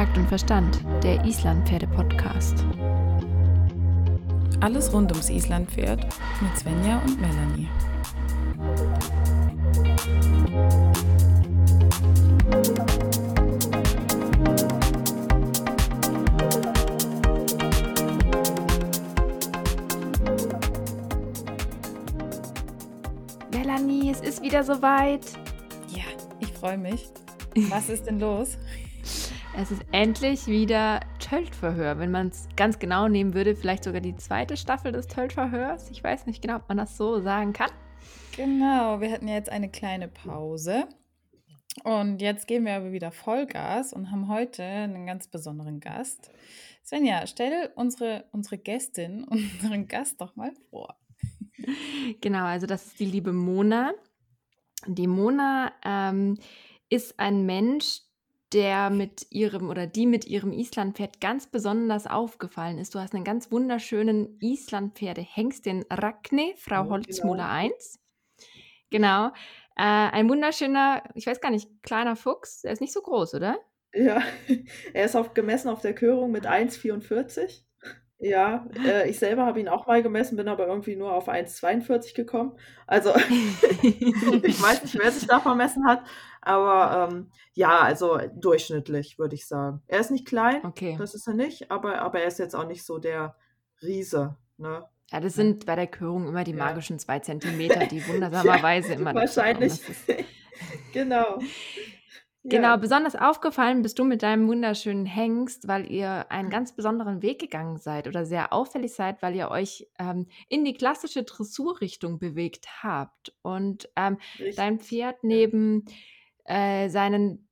Takt und Verstand, der Islandpferde-Podcast. Alles rund ums Islandpferd mit Svenja und Melanie. Melanie, es ist wieder soweit. Ja, ich freue mich. Was ist denn los? Es ist endlich wieder Töltverhör. Wenn man es ganz genau nehmen würde, vielleicht sogar die zweite Staffel des Töltverhörs. Ich weiß nicht genau, ob man das so sagen kann. Genau, wir hatten ja jetzt eine kleine Pause. Und jetzt geben wir aber wieder Vollgas und haben heute einen ganz besonderen Gast. Svenja, stell unsere, unsere Gästin, unseren Gast doch mal vor. Genau, also das ist die liebe Mona. Die Mona ähm, ist ein Mensch, der mit ihrem oder die mit ihrem Islandpferd ganz besonders aufgefallen ist. Du hast einen ganz wunderschönen Islandpferde-Hengst, den Ragni, Frau Ja, Holzmuller genau. 1. Genau. Äh, ein wunderschöner, ich weiß gar nicht, kleiner Fuchs. Der ist nicht so groß, oder? Ja, er ist auf, gemessen auf der Körung mit 1,44. Ja, äh, ich selber habe ihn auch mal gemessen, bin aber irgendwie nur auf 1,42 gekommen. Also ich weiß nicht, wer sich da vermessen hat, aber ähm, ja, also durchschnittlich würde ich sagen. Er ist nicht klein, Okay. das ist er nicht, aber, aber er ist jetzt auch nicht so der Riese, ne? Ja, das sind bei der Körung immer die Ja. magischen zwei Zentimeter, die wundersamerweise immer dazu kommen. wahrscheinlich. Genau. Genau, Ja. besonders aufgefallen bist du mit deinem wunderschönen Hengst, weil ihr einen ganz besonderen Weg gegangen seid oder sehr auffällig seid, weil ihr euch ähm, in die klassische Dressurrichtung bewegt habt. Und ähm, dein. Pferd neben äh, seinen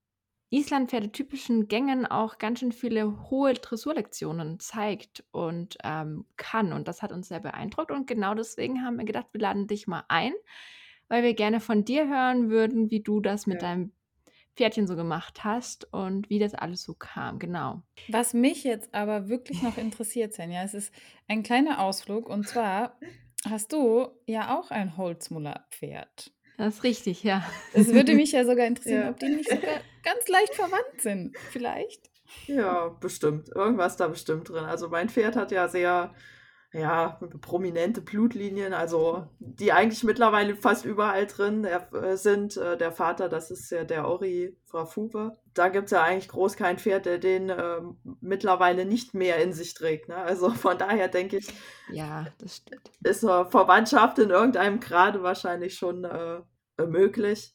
Islandpferdetypischen Gängen auch ganz schön viele hohe Dressurlektionen zeigt und ähm, kann. Und das hat uns sehr beeindruckt. Und genau deswegen haben wir gedacht, wir laden dich mal ein, weil wir gerne von dir hören würden, wie du das mit Ja. deinem Pferdchen so gemacht hast und wie das alles so kam. Genau. Was mich jetzt aber wirklich noch interessiert, Svenja, es ist ein kleiner Ausflug und zwar hast du ja auch ein Holzmuller-Pferd. Das ist richtig, ja. Es würde mich ja sogar interessieren, Ja. ob die nicht sogar ganz leicht verwandt sind. Vielleicht. Ja, bestimmt. Irgendwas da bestimmt drin. Also mein Pferd hat ja sehr, ja, prominente Blutlinien, also die eigentlich mittlerweile fast überall drin er, äh, sind. Äh, der Vater, das ist ja der Ori Frafuwe. Da gibt es ja eigentlich groß kein Pferd, der den ähm, mittlerweile nicht mehr in sich trägt. Ne? Also von daher denke ich, Ja, ist eine Verwandtschaft in irgendeinem Grade wahrscheinlich schon äh, möglich.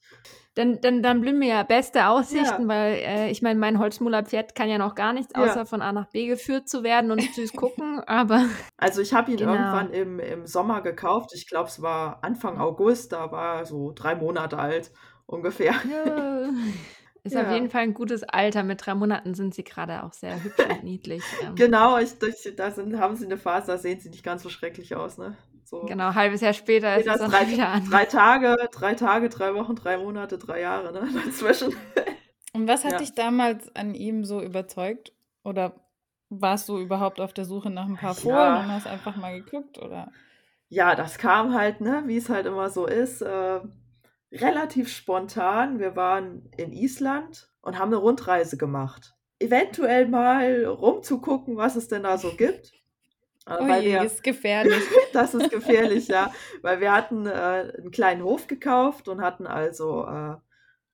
Dann, dann, dann blühen mir ja beste Aussichten, Ja. weil äh, ich meine, mein Holzmuller-Pferd kann ja noch gar nichts, Ja. außer von A nach B geführt zu werden und süß gucken, aber Also ich habe ihn Genau. irgendwann im, im Sommer gekauft. Ich glaube, es war Anfang August, da war er so drei Monate alt ungefähr. ja, ist auf Ja. jeden Fall ein gutes Alter. Mit drei Monaten sind sie gerade auch sehr hübsch und niedlich. Ähm, Genau, ich, ich, da sind, haben sie eine Phase, da sehen sie nicht ganz so schrecklich aus. Ne? So. Genau, ein halbes Jahr später ist es das dann drei, wieder an. drei Tage, drei Tage, drei Wochen, drei Monate, drei Jahre ne? dazwischen. Und was hat Ja. dich damals an ihm so überzeugt? Oder warst du überhaupt auf der Suche nach ein paar Ja. Fohlen und hast einfach mal geguckt? Oder? Ja, das kam halt, ne, wie es halt immer so ist, äh, relativ spontan. Wir waren in Island und haben eine Rundreise gemacht. Eventuell mal rumzugucken, was es denn da so gibt. Oh weil je, wir, ist gefährlich. das ist gefährlich, ja. Weil wir hatten äh, einen kleinen Hof gekauft und hatten also äh,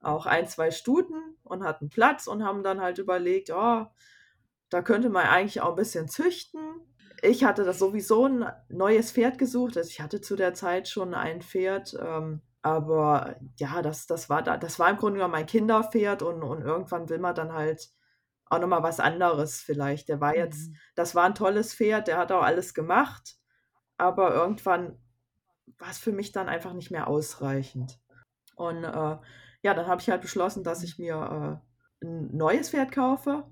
auch ein, zwei Stuten und hatten Platz und haben dann halt überlegt, oh, da könnte man eigentlich auch ein bisschen züchten. Ich hatte das sowieso ein neues Pferd gesucht. Also ich hatte zu der Zeit schon ein Pferd, ähm, aber ja, das, das war da, das war im Grunde genommen mein Kinderpferd und, und irgendwann will man dann halt auch nochmal was anderes vielleicht. Der war jetzt, Mhm. das war ein tolles Pferd, der hat auch alles gemacht, aber irgendwann war es für mich dann einfach nicht mehr ausreichend. Und äh, ja, dann habe ich halt beschlossen, dass ich mir äh, ein neues Pferd kaufe.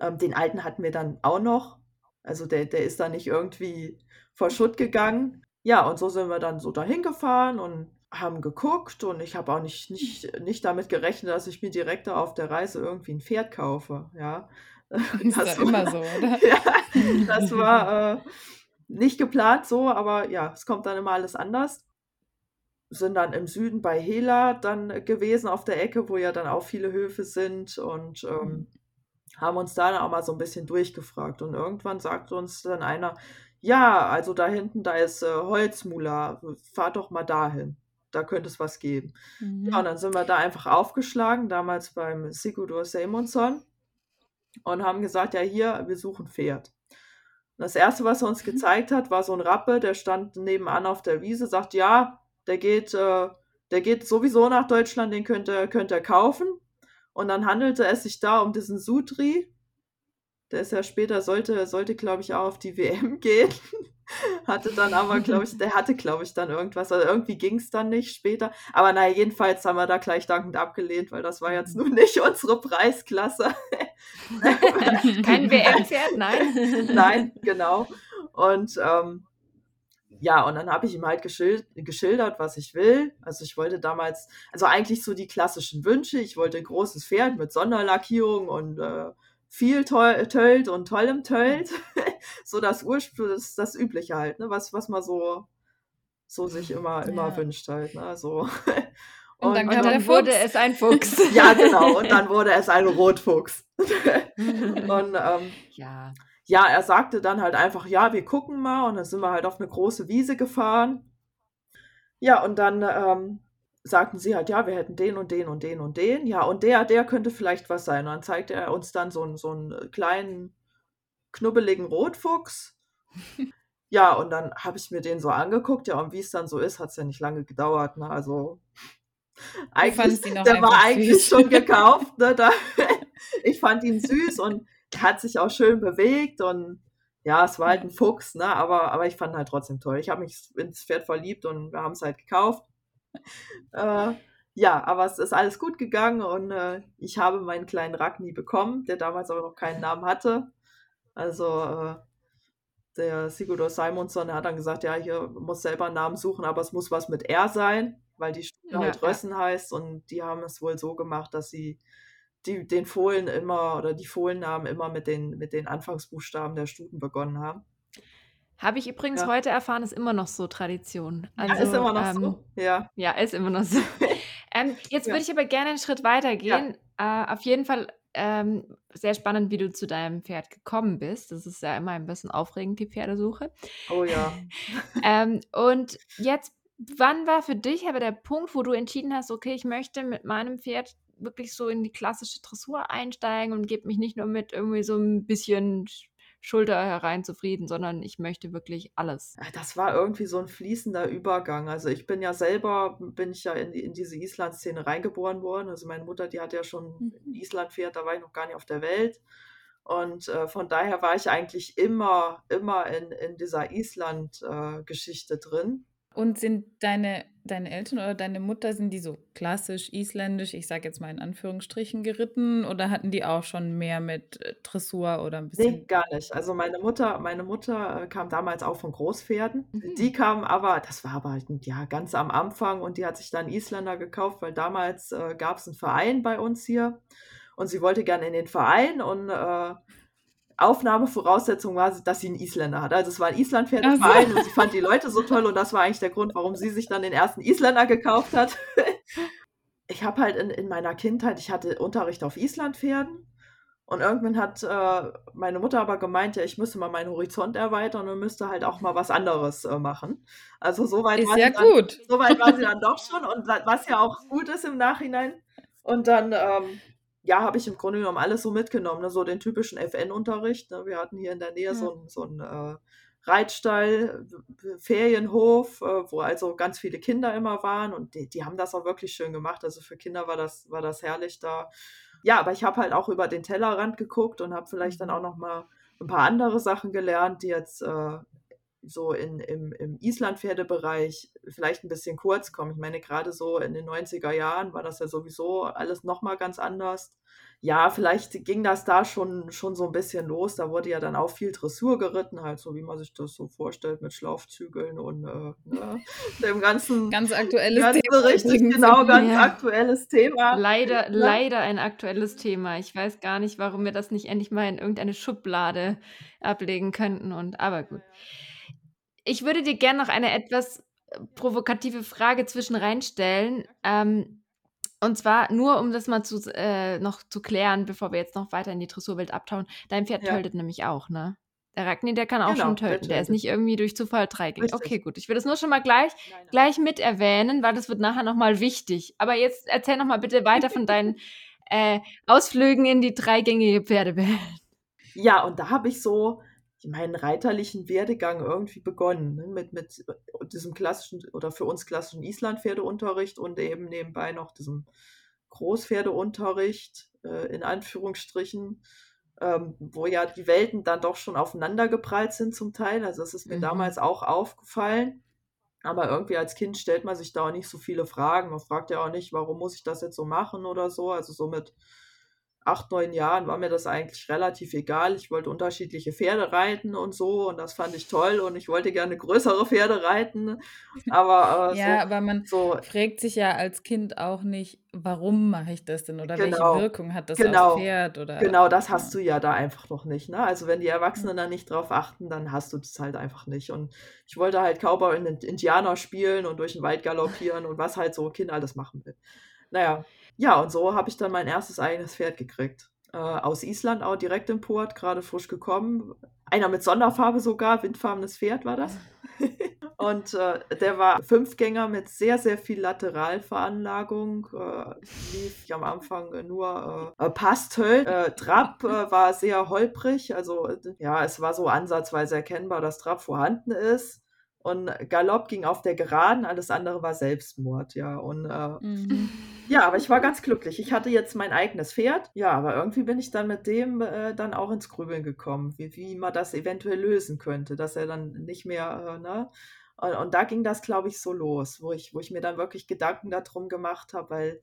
Ähm, den alten hatten wir dann auch noch. Also der, der ist dann nicht irgendwie vor Schutt gegangen. Ja, und so sind wir dann so dahin gefahren und haben geguckt und ich habe auch nicht, nicht, nicht damit gerechnet, dass ich mir direkt da auf der Reise irgendwie ein Pferd kaufe. Ja. Ist Das ja immer war- so, oder? ja, das war äh, nicht geplant so, aber ja, es kommt dann immer alles anders. Sind dann im Süden bei Hela dann gewesen auf der Ecke, wo ja dann auch viele Höfe sind und ähm, haben uns da dann auch mal so ein bisschen durchgefragt. Und irgendwann sagte uns dann einer, ja, also da hinten, da ist äh, Holzmula, fahr doch mal dahin. Da könnte es was geben. Ja, und Mhm. dann sind wir da einfach aufgeschlagen, damals beim Sigurdur Simonsson und haben gesagt, ja, hier, wir suchen Pferd. Und das erste, was er uns Mhm. gezeigt hat, war so ein Rappe, der stand nebenan auf der Wiese, sagt, ja, der geht, äh, der geht sowieso nach Deutschland, den könnt ihr, könnt ihr kaufen. Und dann handelte es sich da um diesen Sutri. Der ist ja später, sollte, sollte glaube ich, auch auf die WM gehen. Hatte dann aber, glaube ich, der hatte, glaube ich, dann irgendwas. Also irgendwie ging es dann nicht später. Aber naja, jedenfalls haben wir da gleich dankend abgelehnt, weil das war jetzt nun nicht unsere Preisklasse. Kein WM-Pferd, nein. Nein, genau. Und ähm, ja, und dann habe ich ihm halt geschild geschildert, was ich will. Also ich wollte damals, also eigentlich so die klassischen Wünsche. Ich wollte ein großes Pferd mit Sonderlackierung und äh, viel Tölt und tollem Tölt. so das Ursprung, das, das Übliche halt, ne? was, was man so, so sich immer, immer Ja. wünscht halt. Ne? So. Und dann Und kam der dann wurde es ein Fuchs. ja, genau. Und dann wurde es ein Rotfuchs. und ähm, ja. ja, er sagte dann halt einfach, ja, wir gucken mal. Und dann sind wir halt auf eine große Wiese gefahren. Ja, und dann ähm, sagten sie halt, ja, wir hätten den und den und den und den. Ja, und der, der könnte vielleicht was sein. Und dann zeigte er uns dann so, einen- so einen kleinen, knubbeligen Rotfuchs. Ja, und dann habe ich mir den so angeguckt. Ja, und wie es dann so ist, hat es ja nicht lange gedauert. Ne? Also eigentlich, der war eigentlich süß. schon gekauft. Ne? Da, ich fand ihn süß und hat sich auch schön bewegt und ja, es war halt ein Fuchs, ne? aber, aber ich fand ihn halt trotzdem toll. Ich habe mich ins Pferd verliebt und wir haben es halt gekauft. Äh, ja, aber es ist alles gut gegangen und äh, ich habe meinen kleinen Ragni bekommen, der damals aber noch keinen Namen hatte. Also äh, der Sigurdur Simonsson, hat dann gesagt, ja, hier muss selber einen Namen suchen, aber es muss was mit R sein, weil die Stute Ja, halt ja. Rössen heißt und die haben es wohl so gemacht, dass sie die, den Fohlen immer oder die Fohlennamen immer mit den, mit den Anfangsbuchstaben der Stuten begonnen haben. Habe ich übrigens Ja. heute erfahren, ist immer noch so Tradition. Ja, Also, ist immer noch ähm, so. Ja. Ja, ist immer noch so. ähm, jetzt Ja. würde ich aber gerne einen Schritt weiter gehen. Äh, auf jeden Fall ähm, sehr spannend, wie du zu deinem Pferd gekommen bist. Das ist ja immer ein bisschen aufregend, die Pferdesuche. Oh ja. Ähm, und jetzt, wann war für dich aber der Punkt, wo du entschieden hast, okay, ich möchte mit meinem Pferd wirklich so in die klassische Dressur einsteigen und gebe mich nicht nur mit irgendwie so ein bisschen Sch- Schulter herein zufrieden, sondern ich möchte wirklich alles. Ja, Das war irgendwie so ein fließender Übergang. Also ich bin ja selber, bin ich ja in, in diese Island-Szene reingeboren worden. Also meine Mutter, die hat ja schon Mhm. ein Island-Pferd, da war ich noch gar nicht auf der Welt. Und äh, von daher war ich eigentlich immer, immer in, in dieser Island-Geschichte drin. Und sind deine, deine Eltern oder deine Mutter, sind die so klassisch isländisch, ich sage jetzt mal in Anführungsstrichen, geritten oder hatten die auch schon mehr mit äh, Dressur oder ein Nee, bisschen? gar nicht. Also meine Mutter, meine Mutter äh, kam damals auch von Großpferden. Mhm. Die kam aber, das war aber halt, ja ganz am Anfang und die hat sich dann Isländer gekauft, weil damals äh, gab es einen Verein bei uns hier und sie wollte gerne in den Verein und äh, Aufnahmevoraussetzung war, dass sie einen Isländer hat. Also es war ein Islandpferdeverein Ach so. und sie fand die Leute so toll und das war eigentlich der Grund, warum sie sich dann den ersten Isländer gekauft hat. ich habe halt in, in meiner Kindheit, ich hatte Unterricht auf Islandpferden und irgendwann hat äh, meine Mutter aber gemeint, ja, ich müsste mal meinen Horizont erweitern und müsste halt auch mal was anderes äh, machen. Also soweit Ist war ja sie dann, gut. soweit war sie dann doch schon und wa- was ja auch gut ist im Nachhinein. Und dann, ähm, ja, habe ich im Grunde genommen alles so mitgenommen, ne? so den typischen FN-Unterricht. Ne? Wir hatten hier in der Nähe Ja. so einen so einen, äh, Reitstall, Ferienhof, äh, wo also ganz viele Kinder immer waren und die, die haben das auch wirklich schön gemacht. Also für Kinder war das, war das herrlich da. Ja, aber ich habe halt auch über den Tellerrand geguckt und habe vielleicht dann Mhm. auch noch mal ein paar andere Sachen gelernt, die jetzt äh, so in, im, im Islandpferdebereich vielleicht ein bisschen kurz kommen. Ich meine, gerade so in den 90er Jahren war das ja sowieso alles nochmal ganz anders. Ja, vielleicht ging das da schon, schon so ein bisschen los. Da wurde ja dann auch viel Dressur geritten, halt so wie man sich das so vorstellt mit Schlaufzügeln und äh, ne, dem ganzen, Ganz aktuelles ganz Thema richtig, genau, ganz Ja. aktuelles Thema. Leider, Ne? leider ein aktuelles Thema. Ich weiß gar nicht, warum wir das nicht endlich mal in irgendeine Schublade ablegen könnten. Und aber gut. Ich würde dir gerne noch eine etwas äh, provokative Frage zwischen reinstellen. Ähm, Und zwar nur, um das mal zu, äh, noch zu klären, bevor wir jetzt noch weiter in die Dressurwelt abtauen. Dein Pferd Ja. töltet nämlich auch, ne? Der Ragni, der kann auch Genau, schon der töten. Der ist töltet. nicht irgendwie durch Zufall dreigängig. Okay, gut. Ich will das nur schon mal gleich, Nein, nein. gleich mit erwähnen, weil das wird nachher nochmal wichtig. Aber jetzt erzähl noch mal bitte weiter von deinen äh, Ausflügen in die dreigängige Pferdewelt. Ja, und da habe ich so meinen reiterlichen Werdegang irgendwie begonnen, ne? mit, mit diesem klassischen oder für uns klassischen Islandpferdeunterricht und eben nebenbei noch diesem Großpferdeunterricht, äh, in Anführungsstrichen, ähm, wo ja die Welten dann doch schon aufeinander geprallt sind zum Teil. Also das ist mir Mhm. damals auch aufgefallen. Aber irgendwie als Kind stellt man sich da auch nicht so viele Fragen. Man fragt ja auch nicht, warum muss ich das jetzt so machen oder so. Also so mit acht, neun Jahren war mir das eigentlich relativ egal. Ich wollte unterschiedliche Pferde reiten und so und das fand ich toll und ich wollte gerne größere Pferde reiten. Aber äh, Ja, so, aber man so fragt sich ja als Kind auch nicht, warum mache ich das denn oder welche Genau, Wirkung hat das genau, Pferd oder genau, das ja. hast du ja da einfach noch nicht. Ne? Also wenn die Erwachsenen da nicht drauf achten, dann hast du das halt einfach nicht. Und ich wollte halt Cowboy und Indianer spielen und durch den Wald galoppieren und was halt so ein Kind alles machen will. Naja, ja, und so habe ich dann mein erstes eigenes Pferd gekriegt. Äh, aus Island auch direkt im Port, gerade frisch gekommen. Einer mit Sonderfarbe sogar, windfarbenes Pferd war das. und äh, der war Fünfgänger mit sehr, sehr viel Lateralveranlagung. Äh, lief am Anfang nur äh, Pastöl. Äh, Trab äh, war sehr holprig, also äh, ja, es war so ansatzweise erkennbar, dass Trab vorhanden ist. Und Galopp ging auf der Geraden, alles andere war Selbstmord, ja. Und äh, Mhm. Ja, aber ich war ganz glücklich. Ich hatte jetzt mein eigenes Pferd. Ja, aber irgendwie bin ich dann mit dem äh, dann auch ins Grübeln gekommen, wie, wie man das eventuell lösen könnte, dass er dann nicht mehr, äh, ne? Und, und da ging das, glaube ich, so los, wo ich, wo ich mir dann wirklich Gedanken darum gemacht habe, weil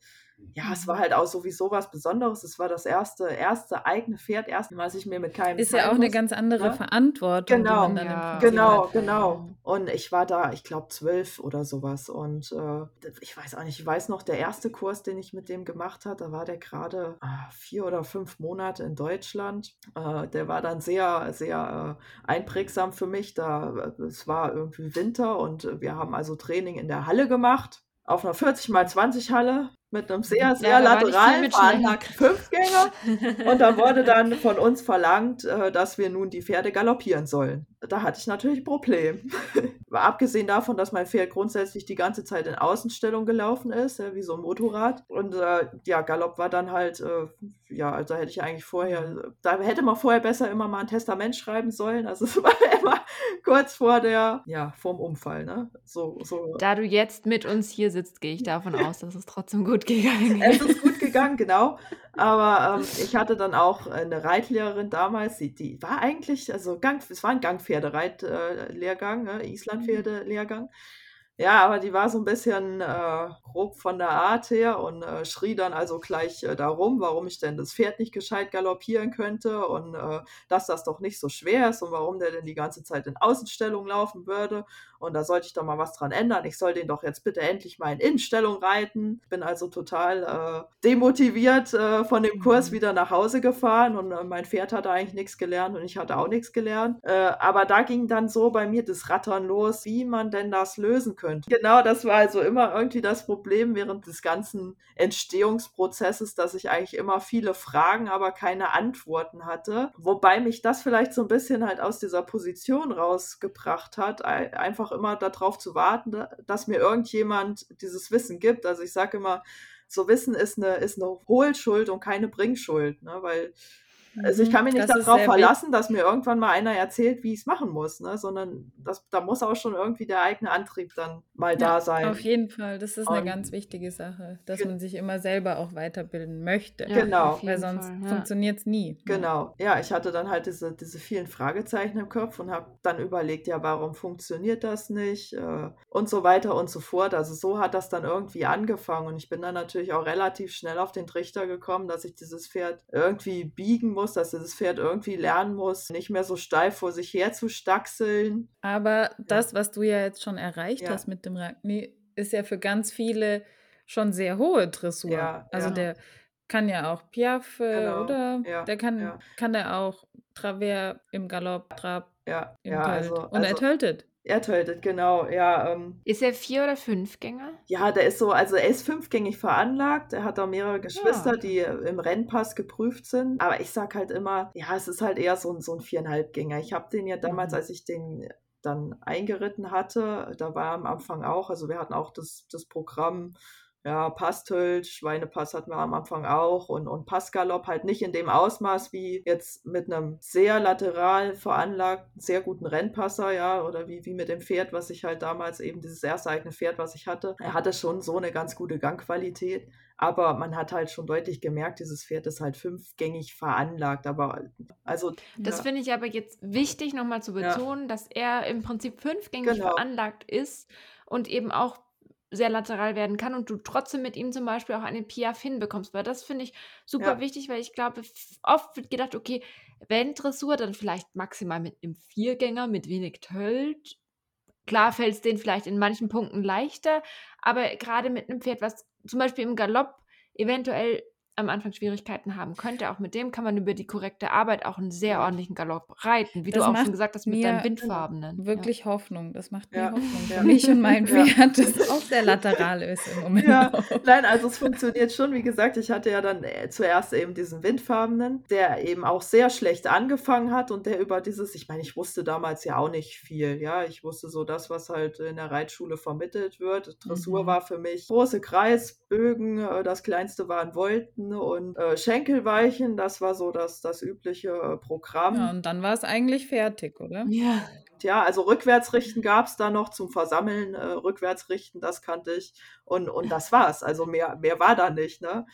ja, es war Mhm. halt auch sowieso was Besonderes. Es war das erste, erste eigene Pferd, erst was ich mir mit keinem Ist ja auch teilen eine muss. ganz andere Ne? Verantwortung, die Genau, man dann im Ja. Genau, hat. genau. Und ich war da, ich glaube, zwölf oder sowas. Und äh, ich weiß auch nicht, ich weiß noch, der erste Kurs, den ich mit dem gemacht habe, da war der gerade ah, vier oder fünf Monate in Deutschland. Äh, der war dann sehr, sehr äh, einprägsam für mich. Da, äh, es war irgendwie Winter und äh, wir haben also Training in der Halle gemacht. Auf einer 40 mal 20 Halle mit einem sehr, sehr Ja, da war nicht viel lateral mit veranlagten Fünfgänger. Und da wurde dann von uns verlangt, äh, dass wir nun die Pferde galoppieren sollen. Da hatte ich natürlich ein Problem. Abgesehen davon, dass mein Pferd grundsätzlich die ganze Zeit in Außenstellung gelaufen ist, äh, wie so ein Motorrad. Und äh, ja, Galopp war dann halt, äh, ja, also hätte ich eigentlich vorher, da hätte man vorher besser immer mal ein Testament schreiben sollen. Also es war immer kurz vor der, ja, vorm Unfall, ne? So, so. Da du jetzt mit uns hier sitzt, gehe ich davon aus, dass es trotzdem gut gegangen Es ist. ist gut gegangen, genau. Aber ähm, ich hatte dann auch eine Reitlehrerin damals, die, die war eigentlich, also Gang, es war ein Gangpferdereit-Lehrgang, ne? Islandpferde-Lehrgang. Ja, aber die war so ein bisschen äh, grob von der Art her und äh, schrie dann also gleich äh, darum, warum ich denn das Pferd nicht gescheit galoppieren könnte und äh, dass das doch nicht so schwer ist und warum der denn die ganze Zeit in Außenstellung laufen würde. Und da sollte ich doch mal was dran ändern. Ich soll den doch jetzt bitte endlich mal in Innenstellung reiten. Bin also total äh, demotiviert äh, von dem Kurs Mhm. wieder nach Hause gefahren und mein Pferd hatte eigentlich nichts gelernt und ich hatte auch nichts gelernt. Aber da ging dann so bei mir das Rattern los, wie man denn das lösen könnte. Genau, das war also immer irgendwie das Problem während des ganzen Entstehungsprozesses, dass ich eigentlich immer viele Fragen, aber keine Antworten hatte. Wobei mich das vielleicht so ein bisschen halt aus dieser Position rausgebracht hat, ei- einfach immer darauf zu warten, da- dass mir irgendjemand dieses Wissen gibt. Also ich sage immer, so Wissen ist eine, ist eine Hohlschuld und keine Bringschuld, ne? weil also ich Mhm. kann mich nicht Das darauf verlassen, dass mir irgendwann mal einer erzählt, wie ich es machen muss, ne? sondern das, da muss auch schon irgendwie der eigene Antrieb dann mal da Ja, auf sein. jeden Fall. Das ist eine Und ganz wichtige Sache, dass man sich immer selber auch weiterbilden möchte, Ja, genau, auf weil sonst. Ja. funktioniert es nie. Ne? genau. Ja, ich hatte dann halt diese, diese vielen Fragezeichen im Kopf und habe dann überlegt, ja, warum funktioniert das nicht äh, und so weiter und so fort. Also so hat das dann irgendwie angefangen und ich bin dann natürlich auch relativ schnell auf den Trichter gekommen, dass ich dieses Pferd irgendwie biegen muss, dass dieses Pferd irgendwie lernen muss, nicht mehr so steif vor sich her zu stachseln. Aber das, was du ja jetzt schon erreicht ja, hast mit dem Ragni, ist ja für ganz viele schon sehr hohe Dressur. ja, Also ja, der kann ja auch Piaffe genau, oder der kann, ja. kann der auch Travers im Galopp, Trab, Ja, im ja, Tölt. also, Und er also, töltet. Er tötet, genau, ja. Ähm, ist er Vier- oder Fünfgänger? Ja, der ist so, also er ist fünfgängig veranlagt. Er hat auch mehrere Geschwister, ja. die im Rennpass geprüft sind. Aber ich sag halt immer, ja, es ist halt eher so ein, so ein Viereinhalbgänger. Ich habe den ja damals, mhm. als ich den dann eingeritten hatte, da war er am Anfang auch, also wir hatten auch das, das Programm ja, Pastölt, Schweinepass hatten wir am Anfang auch und, und Passgalopp halt nicht in dem Ausmaß wie jetzt mit einem sehr lateral veranlagten, sehr guten Rennpasser, ja, oder wie, wie mit dem Pferd, was ich halt damals eben dieses erste eigene Pferd, was ich hatte. Er hatte schon so eine ganz gute Gangqualität, aber man hat halt schon deutlich gemerkt, dieses Pferd ist halt fünfgängig veranlagt, aber also. Das ja. finde ich aber jetzt wichtig nochmal zu betonen, ja. dass er im Prinzip fünfgängig genau. veranlagt ist und eben auch sehr lateral werden kann und du trotzdem mit ihm zum Beispiel auch einen Piaf hinbekommst. Weil das finde ich super ja. wichtig, weil ich glaube, oft wird gedacht, okay, wenn Dressur, dann vielleicht maximal mit einem Viergänger, mit wenig Tölt. Klar fällt es denen vielleicht in manchen Punkten leichter, aber gerade mit einem Pferd, was zum Beispiel im Galopp eventuell am Anfang Schwierigkeiten haben könnte. Auch mit dem kann man über die korrekte Arbeit auch einen sehr ordentlichen Galopp reiten, wie das du auch schon gesagt hast mit deinem Windfarbenen. Wirklich ja. Hoffnung. Das macht mir ja. Hoffnung für mich und mein Pferd, das auch sehr lateral ist im Moment. Ja. Nein, also es funktioniert schon. Wie gesagt, ich hatte ja dann äh, zuerst eben diesen Windfarbenen, der eben auch sehr schlecht angefangen hat und der über dieses, ich meine, ich wusste damals ja auch nicht viel. Ja, ich wusste so das, was halt in der Reitschule vermittelt wird. Dressur mhm. war für mich große Kreisbögen, äh, das kleinste waren Volten und äh, Schenkelweichen. Das war so das, das übliche äh, Programm. Ja, und dann war es eigentlich fertig, oder? Ja. Ja, also Rückwärtsrichten gab es da noch zum Versammeln, äh, Rückwärtsrichten, das kannte ich. Und, und das war's. Also mehr, mehr war da nicht, ne?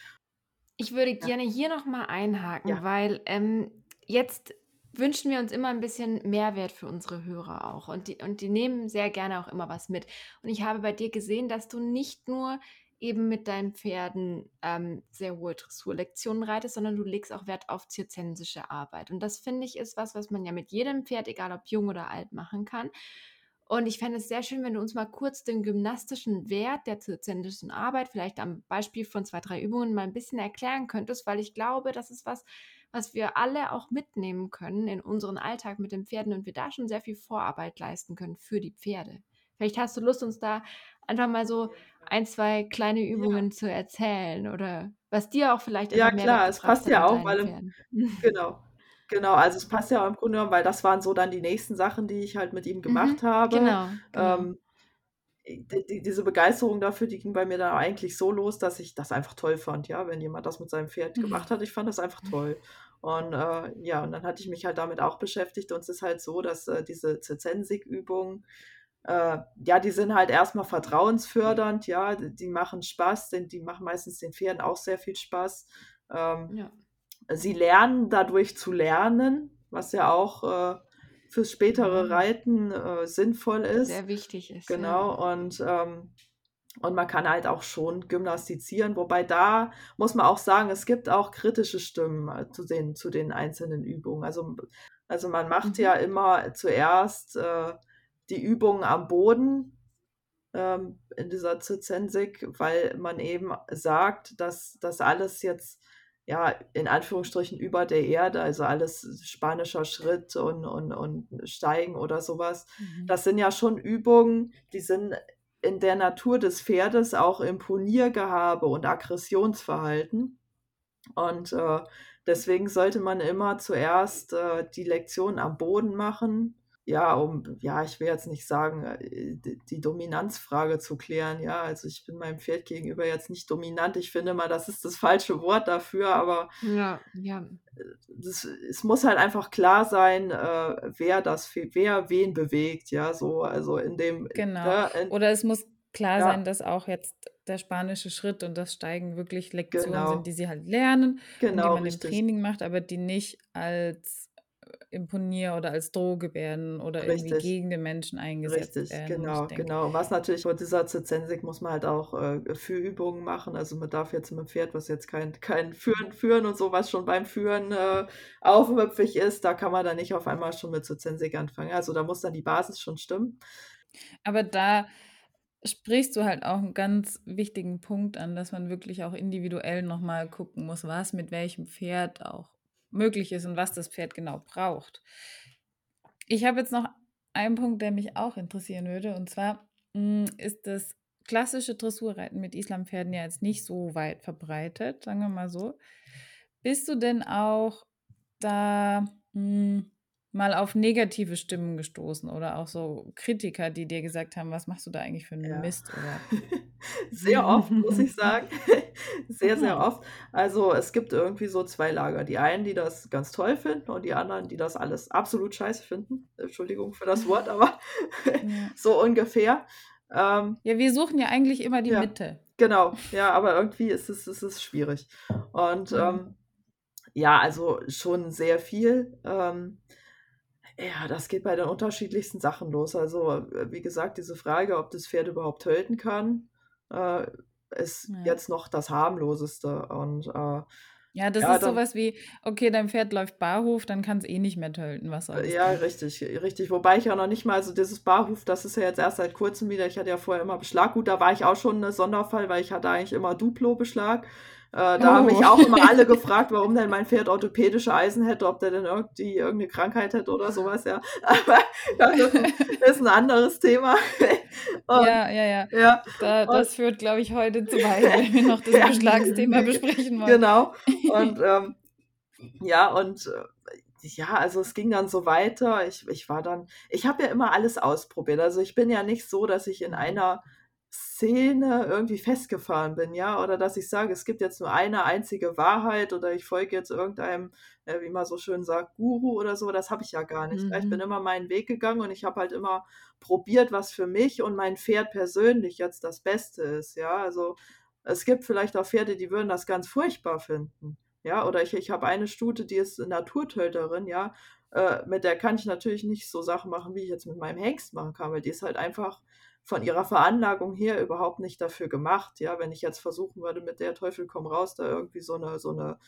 Ich würde ja. gerne hier nochmal einhaken, ja. weil ähm, jetzt wünschen wir uns immer ein bisschen Mehrwert für unsere Hörer auch. Und die, und die nehmen sehr gerne auch immer was mit. Und ich habe bei dir gesehen, dass du nicht nur eben mit deinen Pferden ähm, sehr hohe Dressurlektionen reitest, sondern du legst auch Wert auf zirzensische Arbeit. Und das finde ich ist was, was man ja mit jedem Pferd, egal ob jung oder alt, machen kann. Und ich fände es sehr schön, wenn du uns mal kurz den gymnastischen Wert der zirzensischen Arbeit, vielleicht am Beispiel von zwei, drei Übungen, mal ein bisschen erklären könntest, weil ich glaube, das ist was, was wir alle auch mitnehmen können in unseren Alltag mit den Pferden und wir da schon sehr viel Vorarbeit leisten können für die Pferde. Vielleicht hast du Lust, uns da einfach mal so ein, zwei kleine Übungen ja. zu erzählen oder was dir auch vielleicht Ja, klar, es passt ja auch, weil im, genau. Genau, also es passt ja auch im Grunde genommen, weil das waren so dann die nächsten Sachen, die ich halt mit ihm gemacht mhm, habe. Genau. genau. Ähm, die, diese Begeisterung dafür, die ging bei mir dann eigentlich so los, dass ich das einfach toll fand, ja, wenn jemand das mit seinem Pferd mhm. gemacht hat. Ich fand das einfach toll. Und äh, ja, und dann hatte ich mich halt damit auch beschäftigt. Und es ist halt so, dass äh, diese Zensik-Übungen, äh, ja, die sind halt erstmal vertrauensfördernd, ja, die machen Spaß, denn die machen meistens den Pferden auch sehr viel Spaß. Ähm, ja. Sie lernen dadurch zu lernen, was ja auch äh, fürs spätere mhm. Reiten äh, sinnvoll ist. Sehr wichtig ist. Genau, ja. und, ähm, und man kann halt auch schon gymnastizieren, wobei da muss man auch sagen, es gibt auch kritische Stimmen äh, zu den, zu den einzelnen Übungen. Also, also man macht mhm. ja immer zuerst äh, die Übungen am Boden ähm, in dieser Zizensik, weil man eben sagt, dass das alles jetzt ja in Anführungsstrichen über der Erde, also alles spanischer Schritt und, und, und Steigen oder sowas, mhm. das sind ja schon Übungen, die sind in der Natur des Pferdes auch Imponiergehabe und Aggressionsverhalten. Und äh, deswegen sollte man immer zuerst äh, die Lektion am Boden machen ja, um, ja, ich will jetzt nicht sagen, äh, die Dominanzfrage zu klären. Ja, also ich bin meinem Pferd gegenüber jetzt nicht dominant. Ich finde mal, das ist das falsche Wort dafür, aber ja, ja. Äh, das, es muss halt einfach klar sein, äh, wer das, wer wen bewegt. Ja, so, also in dem. Genau. Ne, in, Oder es muss klar ja. sein, dass auch jetzt der spanische Schritt und das Steigen wirklich Lektionen genau. sind, die sie halt lernen, genau, die man im Training macht, aber die nicht als imponier oder als Droge werden oder Richtig. irgendwie gegen den Menschen eingesetzt Richtig, werden. genau, genau. Was natürlich mit dieser Zensik muss man halt auch äh, Führübungen machen. Also man darf jetzt mit dem Pferd, was jetzt kein, kein Führen, Führen und sowas schon beim Führen äh, aufmüpfig ist, da kann man dann nicht auf einmal schon mit Zensik anfangen. Also da muss dann die Basis schon stimmen. Aber da sprichst du halt auch einen ganz wichtigen Punkt an, dass man wirklich auch individuell nochmal gucken muss, was mit welchem Pferd auch möglich ist und was das Pferd genau braucht. Ich habe jetzt noch ein Punkt, der mich auch interessieren würde. Und zwar mh, hm, ist das klassische Dressurreiten mit Islampferden ja jetzt nicht so weit verbreitet, sagen wir mal so. Bist du denn auch da mh, hm, mal auf negative Stimmen gestoßen oder auch so Kritiker, die dir gesagt haben, was machst du da eigentlich für einen ja. Mist? Oder? sehr oft, muss ich sagen. sehr, sehr oft. Also es gibt irgendwie so zwei Lager. Die einen, die das ganz toll finden und die anderen, die das alles absolut scheiße finden. Entschuldigung für das Wort, aber so ungefähr. Ähm, ja, wir suchen ja eigentlich immer die ja, Mitte. Genau, ja, aber irgendwie ist es, ist es schwierig. Und mhm. ähm, ja, also schon sehr viel. Ähm, ja, das geht bei den unterschiedlichsten Sachen los. Also, äh, wie gesagt, diese Frage, ob das Pferd überhaupt töten kann, äh, ist ja. jetzt noch das harmloseste. Und äh, ja, das ja, ist dann, sowas wie, okay, dein Pferd läuft Barhof, dann kann es eh nicht mehr töten, was soll Ja, gehen. richtig, richtig. Wobei ich ja noch nicht mal, also dieses Barhof, das ist ja jetzt erst seit kurzem wieder, ich hatte ja vorher immer Beschlag. Gut, da war ich auch schon ein Sonderfall, weil ich hatte eigentlich immer Duplo-Beschlag. Äh, da oh. haben mich oh. auch immer alle gefragt, warum denn mein Pferd orthopädische Eisen hätte, ob der denn irgendwie irgendeine Krankheit hätte oder sowas, ja. Aber das ist ein anderes Thema. Und, ja, ja, ja. ja. Da, das und, führt, glaube ich, heute zu weit, wenn wir noch das ja, Beschlagsthema besprechen wollen. Genau. Und ähm, ja, und äh, ja, also es ging dann so weiter. Ich, ich war dann, ich habe ja immer alles ausprobiert. Also ich bin ja nicht so, dass ich in einer Szene irgendwie festgefahren bin, ja, oder dass ich sage, es gibt jetzt nur eine einzige Wahrheit oder ich folge jetzt irgendeinem, äh, wie man so schön sagt, Guru oder so, das habe ich ja gar nicht. Mhm. Ich bin mhm. immer meinen Weg gegangen und ich habe halt immer probiert, was für mich und mein Pferd persönlich jetzt das Beste ist, ja, also es gibt vielleicht auch Pferde, die würden das ganz furchtbar finden, ja, oder ich, ich habe eine Stute, die ist Naturtöterin, ja, äh, mit der kann ich natürlich nicht so Sachen machen, wie ich jetzt mit meinem Hengst machen kann, weil die ist halt einfach von ihrer Veranlagung her überhaupt nicht dafür gemacht. Ja, wenn ich jetzt versuchen würde, mit der Teufel komm raus, da irgendwie so eine, so eine,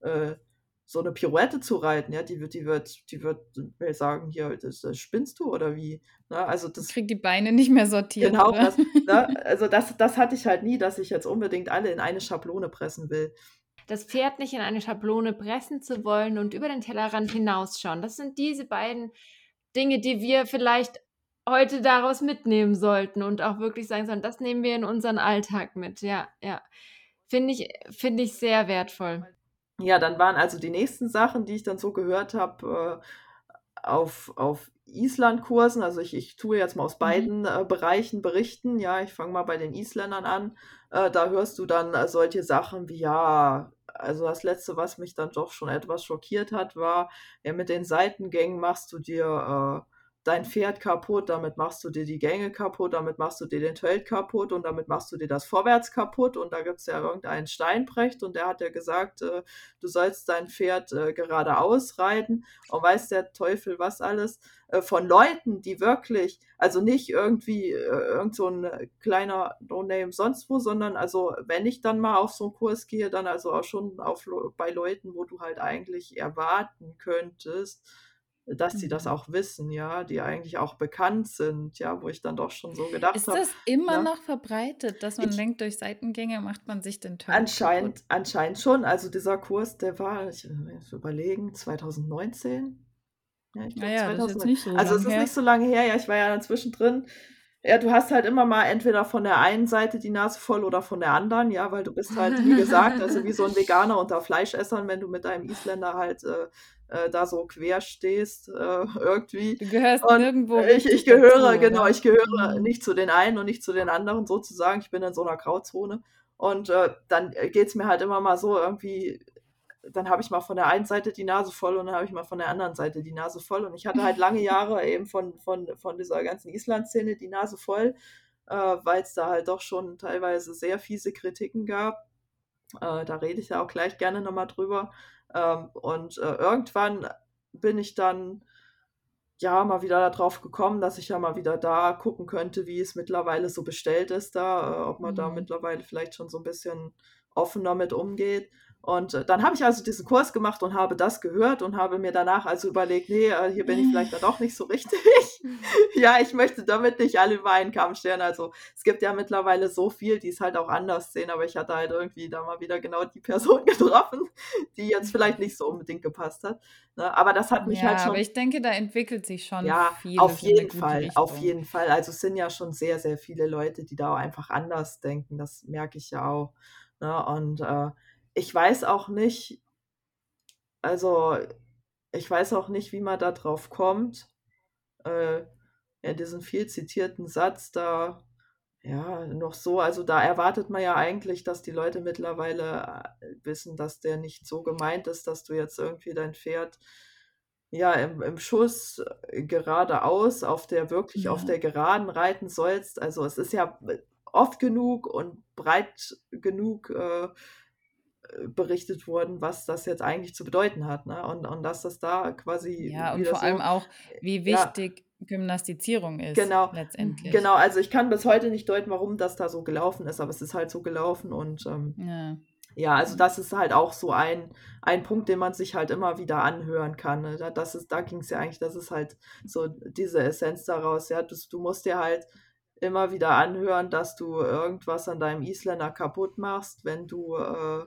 äh, so eine Pirouette zu reiten, ja, die wird, die wird, die wird mir sagen, hier, das, das spinnst du oder wie? Na, ne, also das kriegt die Beine nicht mehr sortiert. Genau, das, na, ne, also das, das hatte ich halt nie, dass ich jetzt unbedingt alle in eine Schablone pressen will. Das Pferd nicht in eine Schablone pressen zu wollen und über den Tellerrand hinausschauen. Das sind diese beiden Dinge, die wir vielleicht heute daraus mitnehmen sollten und auch wirklich sagen sollen, das nehmen wir in unseren Alltag mit. Ja, ja. Finde ich, finde ich sehr wertvoll. Ja, dann waren also die nächsten Sachen, die ich dann so gehört habe, äh, auf, auf Island-Kursen. Also ich, ich tue jetzt mal aus mhm. beiden mhm. äh, Bereichen berichten. Ja, ich fange mal bei den Isländern an. Äh, da hörst du dann äh, solche Sachen wie, ja, also das letzte, was mich dann doch schon etwas schockiert hat, war, ja, mit den Seitengängen machst du dir äh, dein Pferd kaputt, damit machst du dir die Gänge kaputt, damit machst du dir den Feld kaputt und damit machst du dir das Vorwärts kaputt. Und da gibt es ja irgendeinen Steinbrecht und der hat ja gesagt, äh, du sollst dein Pferd äh, geradeaus reiten und weiß der Teufel was alles. Äh, von Leuten, die wirklich, also nicht irgendwie äh, irgend so ein kleiner No-Name sonst wo, sondern also wenn ich dann mal auf so einen Kurs gehe, dann also auch schon auf, bei Leuten, wo du halt eigentlich erwarten könntest, dass sie das mhm. auch wissen, ja, die eigentlich auch bekannt sind, ja, wo ich dann doch schon so gedacht habe. Ist das hab, immer ja, noch verbreitet, dass man ich, denkt, durch Seitengänge macht man sich den Turn Anscheinend, kaputt? anscheinend schon. Also dieser Kurs, der war, ich muss überlegen, 2019. Ja, ich glaub, naja, 2019. das ist jetzt nicht so Also es ist her. nicht so lange her, ja, ich war ja dann zwischendrin. Ja, du hast halt immer mal entweder von der einen Seite die Nase voll oder von der anderen, ja, weil du bist halt, wie gesagt, also wie so ein Veganer unter Fleischessern, wenn du mit deinem Isländer halt äh, äh, da so quer stehst äh, irgendwie. Du gehörst und nirgendwo. Ich, ich gehöre, dazu, genau, oder? ich gehöre mhm. nicht zu den einen und nicht zu den anderen sozusagen. Ich bin in so einer Grauzone. Und äh, dann geht es mir halt immer mal so irgendwie, dann habe ich mal von der einen Seite die Nase voll und dann habe ich mal von der anderen Seite die Nase voll. Und ich hatte halt lange Jahre eben von, von, von dieser ganzen Island-Szene die Nase voll, äh, weil es da halt doch schon teilweise sehr fiese Kritiken gab. Äh, da rede ich ja auch gleich gerne nochmal drüber. Ähm, und äh, irgendwann bin ich dann ja mal wieder darauf gekommen, dass ich ja mal wieder da gucken könnte, wie es mittlerweile so bestellt ist da, äh, ob man mhm. da mittlerweile vielleicht schon so ein bisschen offener mit umgeht. Und äh, dann habe ich also diesen Kurs gemacht und habe das gehört und habe mir danach also überlegt, nee, äh, hier bin ich vielleicht dann doch nicht so richtig. ja, ich möchte damit nicht alle über einen Kamm stellen. Also es gibt ja mittlerweile so viel, die es halt auch anders sehen, aber ich hatte halt irgendwie da mal wieder genau die Person getroffen, die jetzt vielleicht nicht so unbedingt gepasst hat. Ne? Aber das hat mich ja, halt schon. Aber ich denke, da entwickelt sich schon ja, viel. auf jeden Fall, auf jeden Fall. Also es sind ja schon sehr, sehr viele Leute, die da auch einfach anders denken. Das merke ich ja auch. Ne? Und äh, ich weiß auch nicht, also ich weiß auch nicht, wie man da drauf kommt. Äh, ja, diesen viel zitierten Satz da, ja, noch so, also da erwartet man ja eigentlich, dass die Leute mittlerweile äh, wissen, dass der nicht so gemeint ist, dass du jetzt irgendwie dein Pferd ja im, im Schuss äh, geradeaus auf der wirklich ja. auf der Geraden reiten sollst. Also es ist ja oft genug und breit genug äh, berichtet worden, was das jetzt eigentlich zu bedeuten hat. Ne? Und, und dass das da quasi. Ja, und vor so, allem auch, wie wichtig ja, Gymnastizierung ist. Genau. Letztendlich. Genau, also ich kann bis heute nicht deuten, warum das da so gelaufen ist, aber es ist halt so gelaufen und. Ähm, ja. Ja, also das ist halt auch so ein, ein Punkt, den man sich halt immer wieder anhören kann. Ne? Das ist, da ging es ja eigentlich, das ist halt so diese Essenz daraus, ja. Du, du musst dir halt immer wieder anhören, dass du irgendwas an deinem Isländer kaputt machst, wenn du äh,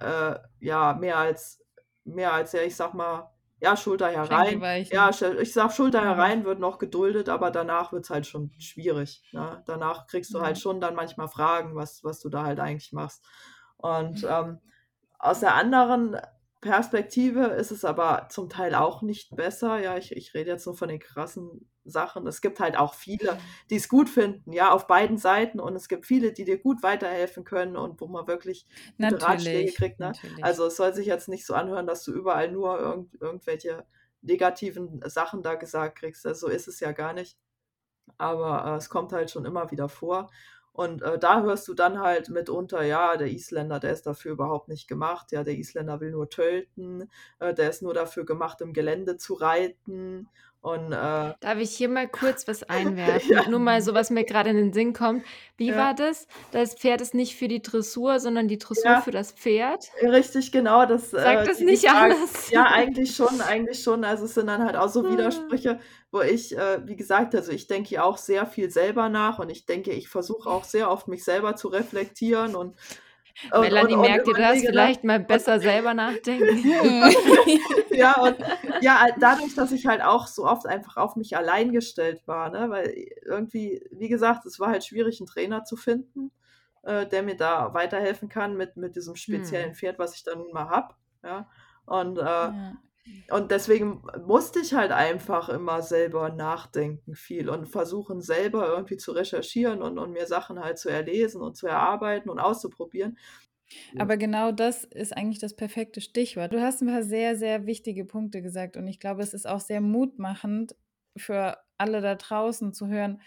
äh, ja mehr als mehr als ja, ich sag mal, ja, Schulter herein. Ja, ich sag Schulter herein wird noch geduldet, aber danach wird es halt schon schwierig. Ne? Danach kriegst du halt mhm. halt schon dann manchmal Fragen, was, was du da halt eigentlich machst. Und mhm. ähm, aus der anderen Perspektive ist es aber zum Teil auch nicht besser. Ja, ich, ich rede jetzt nur von den krassen Sachen. Es gibt halt auch viele, die es gut finden, ja, auf beiden Seiten. Und es gibt viele, die dir gut weiterhelfen können und wo man wirklich gute Ratschläge kriegt. Ne? Also es soll sich jetzt nicht so anhören, dass du überall nur irgend, irgendwelche negativen Sachen da gesagt kriegst. Also so ist es ja gar nicht. Aber äh, es kommt halt schon immer wieder vor. Und äh, da hörst du dann halt mitunter, ja, der Isländer, der ist dafür überhaupt nicht gemacht. Ja, der Isländer will nur töten. Äh, der ist nur dafür gemacht, im Gelände zu reiten. Und, äh, Darf ich hier mal kurz was einwerfen? ja. Nur mal so, was mir gerade in den Sinn kommt. Wie ja. war das? Das Pferd ist nicht für die Dressur, sondern die Dressur ja. für das Pferd? Richtig, genau. Das, Sagt äh, das nicht Frage, anders? Ja, eigentlich schon, eigentlich schon. Also es sind dann halt auch so ah. Widersprüche, wo ich, äh, wie gesagt, also ich denke ja auch sehr viel selber nach und ich denke, ich versuche auch sehr oft mich selber zu reflektieren und und, Melanie und, merkt, und, du darfst vielleicht mal besser selber nachdenken. ja, und ja, dadurch, dass ich halt auch so oft einfach auf mich allein gestellt war, ne, weil irgendwie, wie gesagt, es war halt schwierig, einen Trainer zu finden, äh, der mir da weiterhelfen kann mit, mit diesem speziellen hm. Pferd, was ich dann mal habe. Ja. Und äh, ja. Und deswegen musste ich halt einfach immer selber nachdenken viel und versuchen selber irgendwie zu recherchieren und, und mir Sachen halt zu erlesen und zu erarbeiten und auszuprobieren. Aber genau das ist eigentlich das perfekte Stichwort. Du hast ein paar sehr, sehr wichtige Punkte gesagt und ich glaube, es ist auch sehr mutmachend für alle da draußen zu hören,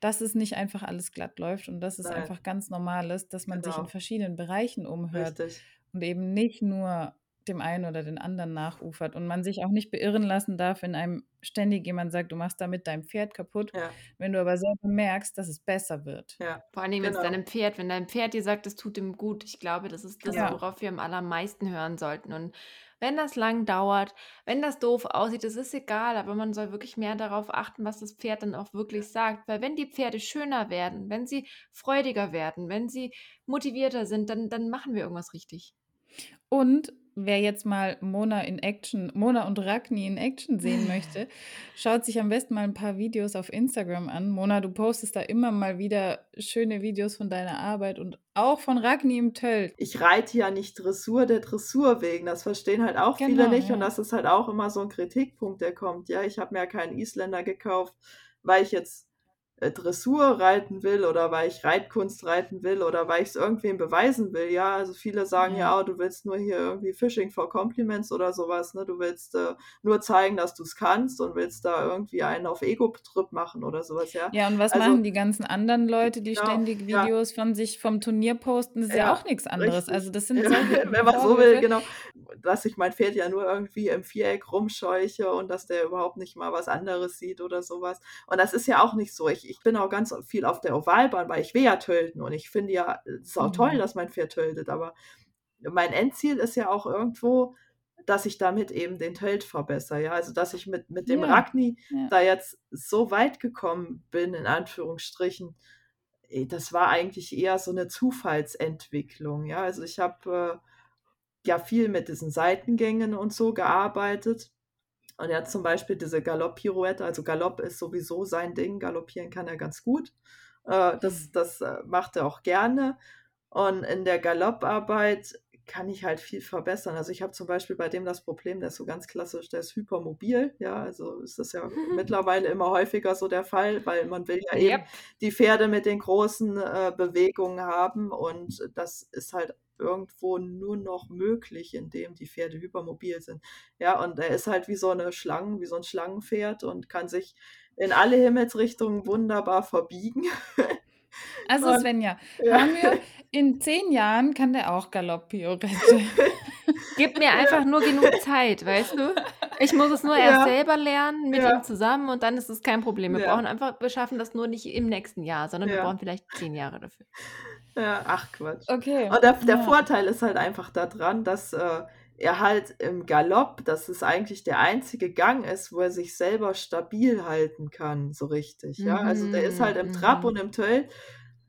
dass es nicht einfach alles glatt läuft und dass es Nein. einfach ganz normal ist, dass man genau. sich in verschiedenen Bereichen umhört Richtig. und eben nicht nur dem einen oder den anderen nachufert und man sich auch nicht beirren lassen darf, wenn einem ständig jemand sagt, du machst damit dein Pferd kaputt, ja. wenn du aber selber merkst, dass es besser wird. Ja. Vor allem genau. mit deinem Pferd, wenn dein Pferd dir sagt, es tut ihm gut. Ich glaube, das ist das, ja. worauf wir am allermeisten hören sollten. Und wenn das lang dauert, wenn das doof aussieht, das ist egal, aber man soll wirklich mehr darauf achten, was das Pferd dann auch wirklich sagt. Weil wenn die Pferde schöner werden, wenn sie freudiger werden, wenn sie motivierter sind, dann, dann machen wir irgendwas richtig. Und wer jetzt mal Mona in Action, Mona und Ragni in Action sehen möchte, schaut sich am besten mal ein paar Videos auf Instagram an. Mona, du postest da immer mal wieder schöne Videos von deiner Arbeit und auch von Ragni im Tölt. Ich reite ja nicht Dressur der Dressur wegen. Das verstehen halt auch genau, viele nicht ja. und das ist halt auch immer so ein Kritikpunkt, der kommt. Ja, ich habe mir ja keinen Isländer gekauft, weil ich jetzt Dressur reiten will oder weil ich Reitkunst reiten will oder weil ich es irgendwem beweisen will. Ja, also viele sagen ja, ja oh, du willst nur hier irgendwie Fishing for Compliments oder sowas. Ne? Du willst äh, nur zeigen, dass du es kannst und willst da irgendwie einen auf Ego-Trip machen oder sowas. Ja, ja und was also, machen die ganzen anderen Leute, die genau, ständig Videos ja. von sich vom Turnier posten? Das ist ja, ja auch nichts anderes. Richtig. Also das sind ja, wenn man so will, genau. Dass ich mein Pferd ja nur irgendwie im Viereck rumscheuche und dass der überhaupt nicht mal was anderes sieht oder sowas. Und das ist ja auch nicht so. Ich, ich bin auch ganz viel auf der Ovalbahn, weil ich will ja töten und ich finde ja, es ist auch mhm. toll, dass mein Pferd tötet, aber mein Endziel ist ja auch irgendwo, dass ich damit eben den Held verbessere. Ja, also dass ich mit, mit dem Ja, Ragni ja. da jetzt so weit gekommen bin, in Anführungsstrichen, eh, das war eigentlich eher so eine Zufallsentwicklung. Ja, also ich habe äh, ja viel mit diesen Seitengängen und so gearbeitet. Und er hat zum Beispiel diese Galopp-Pirouette, also Galopp ist sowieso sein Ding, galoppieren kann er ganz gut. Äh, das das äh, macht er auch gerne. Und in der Galopparbeit kann ich halt viel verbessern. Also ich habe zum Beispiel bei dem das Problem, der ist so ganz klassisch, der ist hypermobil. Ja, also ist das ja mittlerweile immer häufiger so der Fall, weil man will ja eben Yep. die Pferde mit den großen äh, Bewegungen haben und das ist halt irgendwo nur noch möglich, indem die Pferde hypermobil sind. Ja, und er ist halt wie so eine Schlange, wie so ein Schlangenpferd und kann sich in alle Himmelsrichtungen wunderbar verbiegen. Also Und Svenja, ja, hören wir, in zehn Jahren kann der auch Galopp-Pirouette. Gib mir einfach nur genug Zeit, weißt du? Ich muss es nur erst ja, selber lernen mit ja, ihm zusammen und dann ist es kein Problem. Wir ja, brauchen einfach, wir schaffen das nur nicht im nächsten Jahr, sondern wir ja, brauchen vielleicht zehn Jahre dafür. Ja, ach Quatsch. Okay, Und der, der ja. Vorteil ist halt einfach daran, dass äh, er halt im Galopp, dass es eigentlich der einzige Gang ist, wo er sich selber stabil halten kann, so richtig. Ja, also der ist halt im Trab mhm. und im Töll,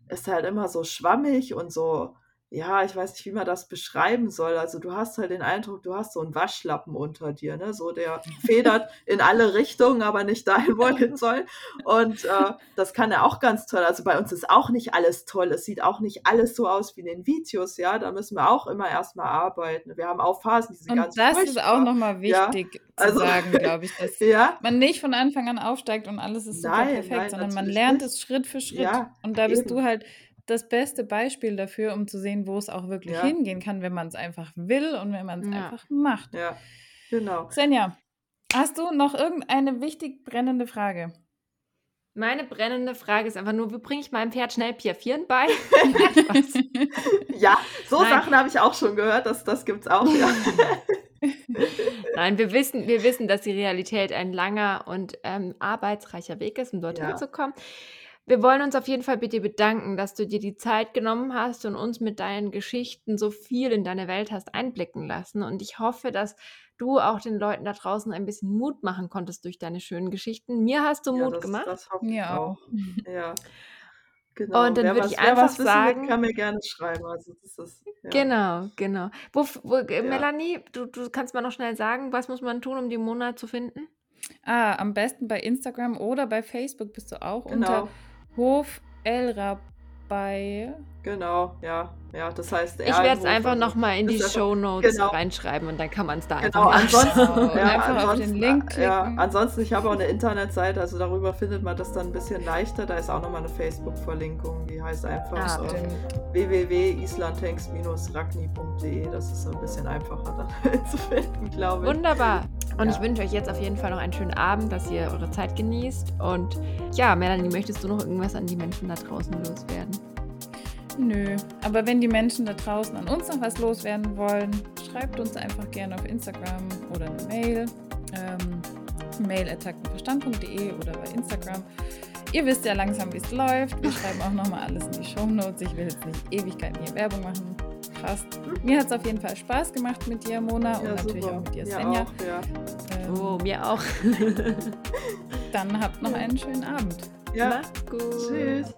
ist halt immer so schwammig und so, ja, ich weiß nicht, wie man das beschreiben soll. Also du hast halt den Eindruck, du hast so einen Waschlappen unter dir, ne? So der federt in alle Richtungen, aber nicht dahin, wo er hin soll. Und äh, das kann er auch ganz toll. Also bei uns ist auch nicht alles toll. Es sieht auch nicht alles so aus wie in den Videos, ja. Da müssen wir auch immer erstmal arbeiten. Wir haben auch Phasen, die sind Und ganz das ist auch nochmal Ja, wichtig zu also sagen, glaube ich, dass ja, man nicht von Anfang an aufsteigt und alles ist super nein, perfekt, nein, sondern man lernt nicht. es Schritt für Schritt. Ja, Und da bist du halt das beste Beispiel dafür, um zu sehen, wo es auch wirklich Ja, hingehen kann, wenn man es einfach will und wenn man es Ja. einfach macht. ja, genau. Svenja, hast du noch irgendeine wichtig brennende Frage? Meine brennende Frage ist einfach nur, wie bringe ich meinem Pferd schnell Piafieren bei? Ja, so Nein. Sachen habe ich auch schon gehört, das, das gibt's auch, ja. Nein, wir wissen, wir wissen, dass die Realität ein langer und ähm, arbeitsreicher Weg ist, um dorthin Ja, zu kommen. Wir wollen uns auf jeden Fall bei dir bedanken, dass du dir die Zeit genommen hast und uns mit deinen Geschichten so viel in deine Welt hast einblicken lassen. Und ich hoffe, dass du auch den Leuten da draußen ein bisschen Mut machen konntest durch deine schönen Geschichten. Mir hast du ja, Mut das, gemacht. das hoffe ich Mir auch. Ja, genau. Und dann würde ich einfach was wissen will, sagen, kann mir gerne schreiben. Also das ist, ja, genau, genau. Wo, wo, äh, ja. Melanie, du, du kannst mal noch schnell sagen, was muss man tun, um die Mona zu finden? Ah, am besten bei Instagram oder bei Facebook bist du auch unter Hof Elrabai. genau, ja, ja. Das heißt Ich werde es einfach also nochmal in die Show Notes genau, reinschreiben und dann kann man es da Genau, einfach. Genau, ja, einfach auf den ansonsten, Link ja, klicken. ansonsten, ich habe auch eine Internetseite, also darüber findet man das dann ein bisschen leichter. Da ist auch nochmal eine Facebook-Verlinkung, die heißt einfach Ah, www.islandtanks-ragni.de. Das ist so ein bisschen einfacher dann zu finden, glaube ich. Wunderbar. Und ich Ja. wünsche euch jetzt auf jeden Fall noch einen schönen Abend, dass ihr eure Zeit genießt. Und ja, Melanie, möchtest du noch irgendwas an die Menschen da draußen loswerden? Nö, aber wenn die Menschen da draußen an uns noch was loswerden wollen, schreibt uns einfach gerne auf Instagram oder eine Mail. Ähm, mail.taktenverstand.de oder bei Instagram. Ihr wisst ja langsam, wie es läuft. Wir schreiben auch nochmal alles in die Shownotes. Ich will jetzt nicht Ewigkeiten hier Werbung machen hast. Mir hat es auf jeden Fall Spaß gemacht mit dir, Mona, und ja, natürlich auch mit dir, Svenja. Auch, ähm, oh, mir auch. dann habt noch einen schönen Abend. Ja. Macht's gut. Tschüss.